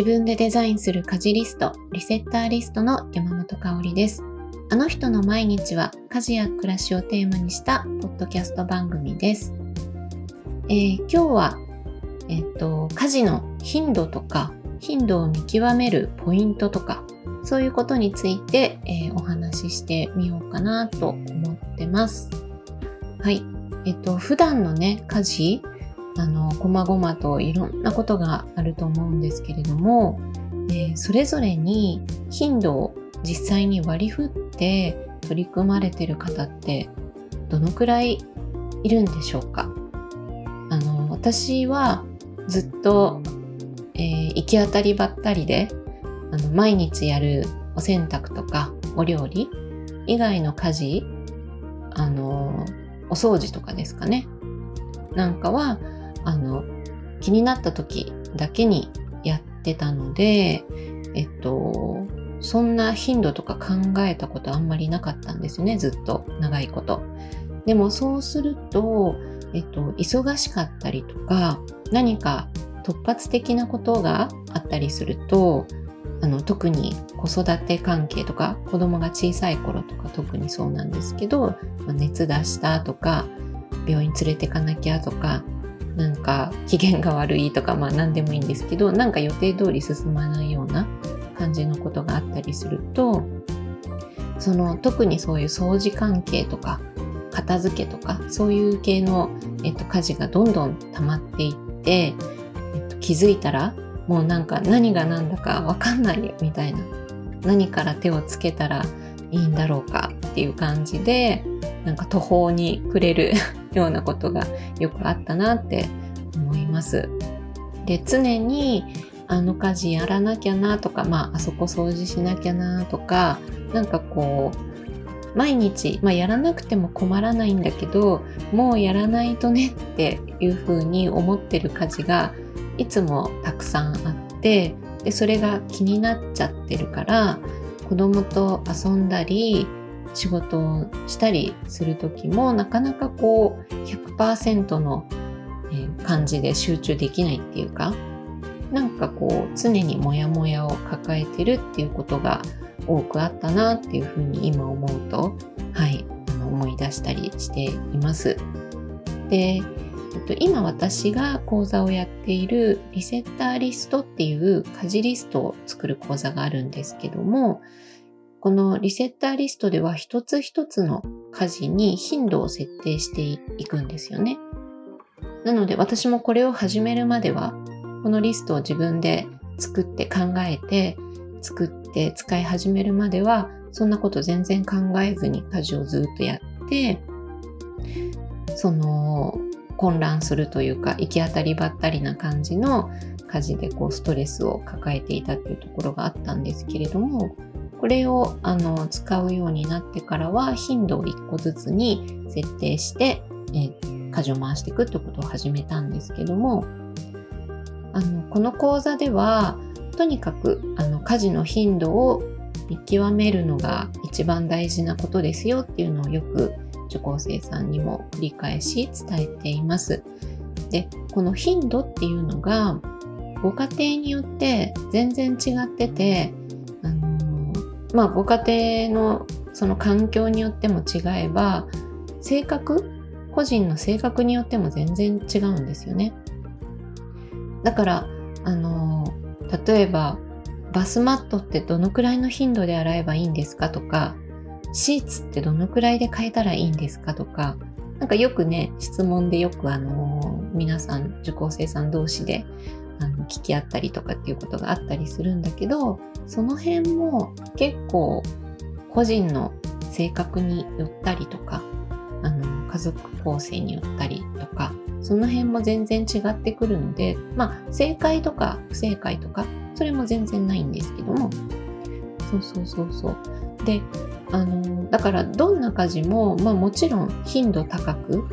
自分でデザインする家事リスト、リセッターリストの山本香里です。あの人の毎日は家事や暮らしをテーマにしたポッドキャスト番組です。えー、今日は、えっ、と、家事の頻度とか、頻度を見極めるポイントとか、そういうことについて、えー、お話ししてみようかなと思ってます。はい。えっ、と、普段のね、家事、あの、こまごまといろんなことがあると思うんですけれども、えー、それぞれに頻度を実際に割り振って取り組まれてる方ってどのくらいいるんでしょうか？あの、私はずっと、えー、行き当たりばったりで、あの、毎日やるお洗濯とかお料理以外の家事、あの、お掃除とかですかね。なんかは、あの、気になった時だけにやってたので、えっと、そんな頻度とか考えたことあんまりなかったんですね、ずっと長いこと。でもそうすると、えっと、忙しかったりとか、何か突発的なことがあったりすると、あの特に子育て関係とか子供が小さい頃とか特にそうなんですけど、まあ、熱出したとか病院連れてかなきゃとかなんか機嫌が悪いとかまあ何でもいいんですけどなんか予定通り進まないような感じのことがあったりするとその特にそういう掃除関係とか片付けとかそういう系の、えっと、家事がどんどん溜まっていって、えっと、気づいたらもうなんか何が何だかわかんないみたいな何から手をつけたらいいんだろうかっていう感じでなんか途方に暮れるようなことがよくあったなって思います。で常にあの家事やらなきゃなとか、まあ、あそこ掃除しなきゃなとか、なんかこう、毎日、まあ、やらなくても困らないんだけど、もうやらないとねっていうふうに思ってる家事がいつもたくさんあって、で、それが気になっちゃってるから、子供と遊んだり、仕事をしたりする時もなかなかこう100%の感じで集中できないっていうかなんかこう常にモヤモヤを抱えてるっていうことが多くあったなっていうふうに今思うとはい思い出したりしています。で、今私が講座をやっているリセッターリストっていう家事リストを作る講座があるんですけどもこのリセッターリストでは一つ一つの家事に頻度を設定していくんですよね。なので私もこれを始めるまではこのリストを自分で作って考えて作って使い始めるまではそんなこと全然考えずに家事をずっとやってその混乱するというか行き当たりばったりな感じの家事でこうストレスを抱えていたっていうところがあったんですけれどもこれをあの使うようになってからは頻度を1個ずつに設定して、え家事を回していくってことを始めたんですけどもあのこの講座ではとにかくあの家事の頻度を見極めるのが一番大事なことですよっていうのをよく受講生さんにも繰り返し伝えています。でこの頻度っていうのがご家庭によって全然違っててまあご家庭のその環境によっても違えば性格個人の性格によっても全然違うんですよね。だからあの例えばバスマットってどのくらいの頻度で洗えばいいんですかとかシーツってどのくらいで変えたらいいんですかとかなんかよくね質問でよくあの皆さん受講生さん同士であの聞き合ったりとかっていうことがあったりするんだけどその辺も結構個人の性格によったりとかあの家族構成によったりとかその辺も全然違ってくるのでまあ正解とか不正解とかそれも全然ないんですけども。そうそうそうそう。であのだからどんな家事も、まあ、もちろん頻度高く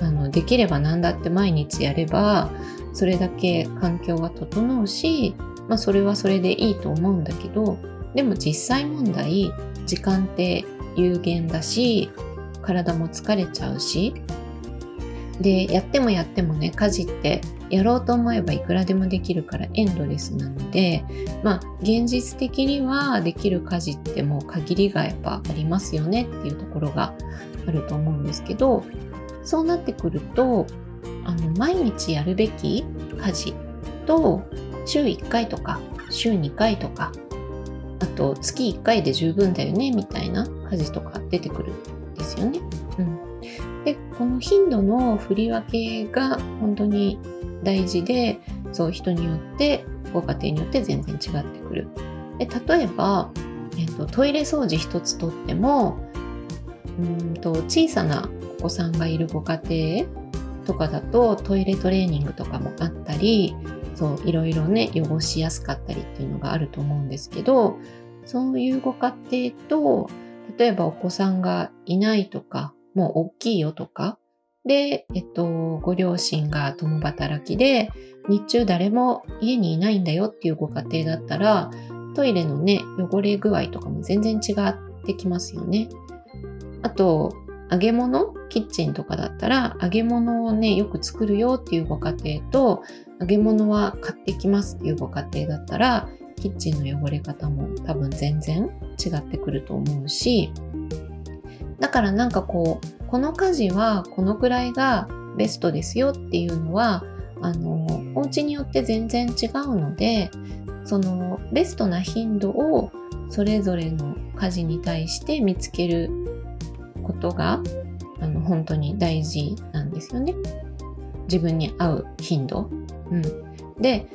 あのできれば何だって毎日やればそれだけ環境が整うし、まあ、それはそれでいいと思うんだけどでも実際問題時間って有限だし体も疲れちゃうしで、やってもやってもね、家事ってやろうと思えばいくらでもできるからエンドレスなので、まあ、現実的にはできる家事ってもう限りがやっぱありますよねっていうところがあると思うんですけど、そうなってくると、あの、毎日やるべき家事と、週1回とか、週2回とか、あと月1回で十分だよね、みたいな家事とか出てくるんですよね。うん。でこの頻度の振り分けが本当に大事でそう人によってご家庭によって全然違ってくる。で例えば、えっと、トイレ掃除一つとってもうんと小さなお子さんがいるご家庭とかだとトイレトレーニングとかもあったりそういろいろね汚しやすかったりっていうのがあると思うんですけどそういうご家庭と例えばお子さんがいないとかもう大きいよとか、で、えっと、ご両親が共働きで、日中誰も家にいないんだよっていうご家庭だったら、トイレのね、汚れ具合とかも全然違ってきますよね。あと、揚げ物キッチンとかだったら、揚げ物をね、よく作るよっていうご家庭と、揚げ物は買ってきますっていうご家庭だったら、キッチンの汚れ方も多分全然違ってくると思うし、だからなんかこう、この家事はこのくらいがベストですよっていうのは、あの、お家によって全然違うので、そのベストな頻度をそれぞれの家事に対して見つけることが、あの、本当に大事なんですよね。自分に合う頻度。うん。で、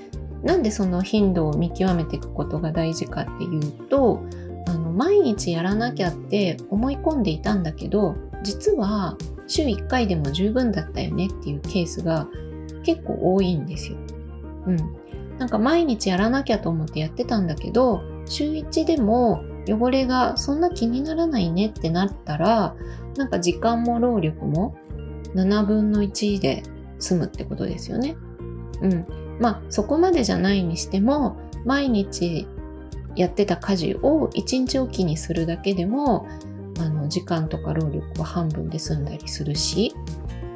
なんでその頻度を見極めていくことが大事かっていうと、あの毎日やらなきゃって思い込んでいたんだけど実は週1回でも十分だったよねっていうケースが結構多いんですよ。うん。なんか毎日やらなきゃと思ってやってたんだけど週1でも汚れがそんな気にならないねってなったらなんか時間も労力も7分の1で済むってことですよね。うん。まあそこまでじゃないにしても毎日やってた家事を1日おきにするだけでもあの時間とか労力は半分で済んだりするし、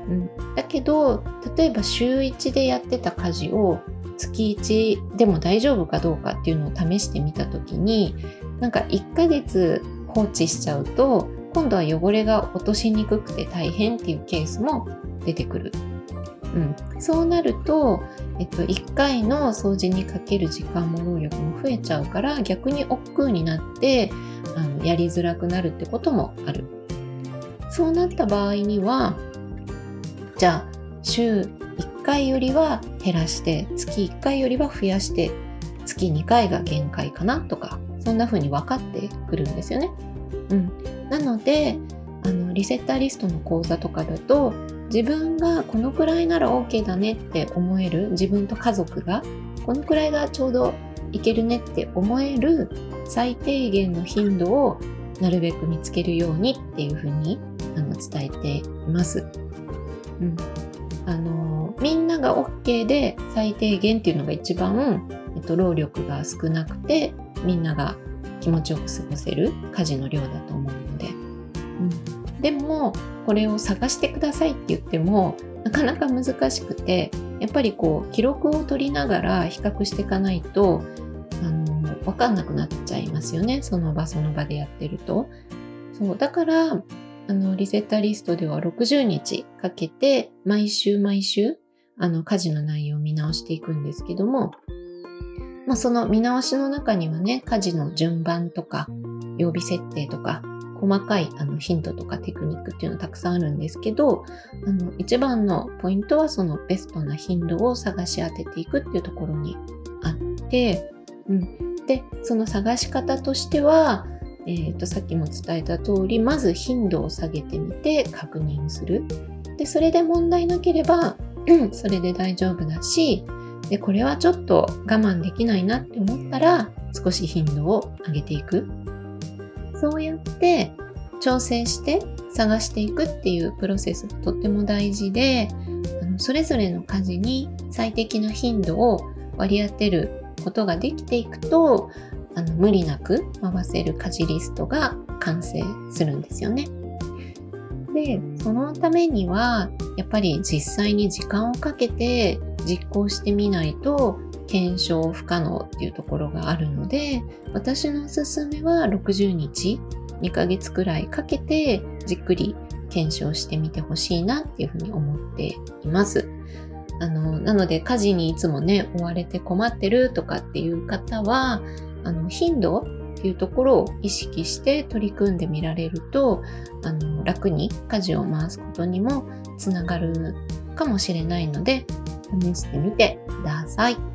うん、だけど例えば週1でやってた家事を月1でも大丈夫かどうかっていうのを試してみた時になんか1ヶ月放置しちゃうと今度は汚れが落としにくくて大変っていうケースも出てくる。うん、そうなると、えっと、1回の掃除にかける時間も労力も増えちゃうから逆に億劫になってあのやりづらくなるってこともある。そうなった場合にはじゃあ週1回よりは減らして月1回よりは増やして月2回が限界かなとかそんな風に分かってくるんですよね。うん、なのであのリセッターリストの講座とかだと自分がこのくらいなら OK だねって思える自分と家族がこのくらいがちょうどいけるねって思える最低限の頻度をなるべく見つけるようにっていうふうにあの伝えています。うん、あのみんなが OK で最低限っていうのが一番、えっと、労力が少なくてみんなが気持ちよく過ごせる家事の量だと思うので。でもこれを探してくださいって言ってもなかなか難しくてやっぱりこう記録を取りながら比較していかないとあの分かんなくなっちゃいますよねその場その場でやってると。そうだからあのリセッターリストでは60日かけて毎週毎週あの家事の内容を見直していくんですけども、まあ、その見直しの中にはね家事の順番とか曜日設定とか細かいあのヒントとかテクニックっていうのたくさんあるんですけど、あの一番のポイントはそのベストな頻度を探し当てていくっていうところにあって、うん、で、その探し方としては、えー、とさっきも伝えた通り、まず頻度を下げてみて確認する。で、それで問題なければ、それで大丈夫だし、で、これはちょっと我慢できないなって思ったら、少し頻度を上げていく。そうやって調整して探していくっていうプロセスがとっても大事であのそれぞれの家事に最適な頻度を割り当てることができていくとあの無理なく回せる家事リストが完成するんですよね。で、そのためには、やっぱり実際に時間をかけて実行してみないと、検証不可能っていうところがあるので、私のおすすめは60日、2ヶ月くらいかけてじっくり検証してみてほしいなっていうふうに思っています。あの、なので家事にいつもね、追われて困ってるとかっていう方は、あの、頻度っていうところを意識して取り組んでみられると、あの、楽に家事を回すことにもつながるかもしれないので、試してみてください。